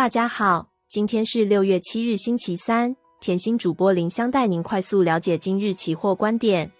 大家好，今天是六月七日，星期三。甜心主播林香带您快速了解今日期货观点。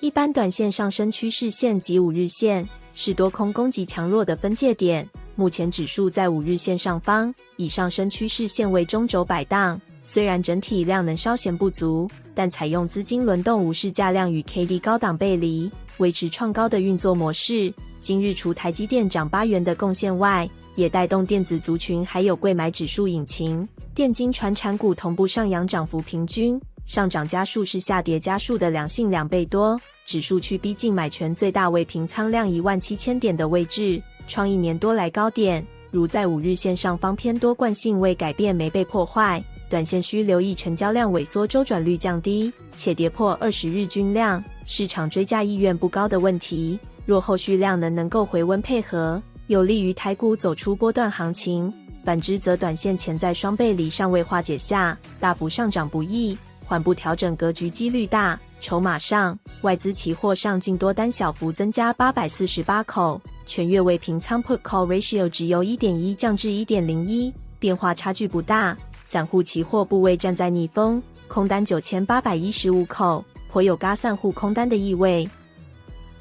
一般短线上升趋势线及五日线是多空攻击强弱的分界点。目前指数在五日线上方，以上升趋势线为中轴摆荡。虽然整体量能稍显不足，但采用资金轮动无视价量与 KD 高档背离，维持创高的运作模式。今日除台积电涨八元的贡献外，也带动电子族群，还有贵买指数引擎，电金传产股同步上扬，涨幅平均上涨家数是下跌家数的两性两倍多，指数区逼近买权最大未平仓量一万七千点的位置，创一年多来高点。如在五日线上方偏多惯性未改变，没被破坏，短线需留意成交量萎缩、周转率降低，且跌破二十日均量，市场追加意愿不高的问题。若后续量能能够回温配合。有利于台股走出波段行情，反之则短线潜在双背离尚未化解下，大幅上涨不易，缓步调整格局几率大。筹码上，外资期货上净多单小幅增加八百四十八口，全月未平仓 Put Call Ratio 只由一点一降至一点零一，变化差距不大。散户期货部位站在逆风，空单九千八百一十五口，颇有轧散户空单的意味。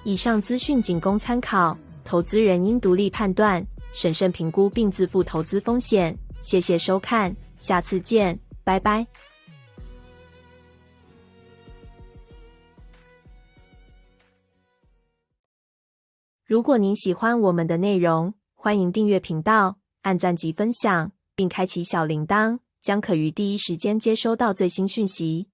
以上资讯仅供参考。投资人应独立判断、审慎评估并自负投资风险。谢谢收看，下次见，拜拜。如果您喜欢我们的内容，欢迎订阅频道、按赞及分享，并开启小铃铛，将可于第一时间接收到最新讯息。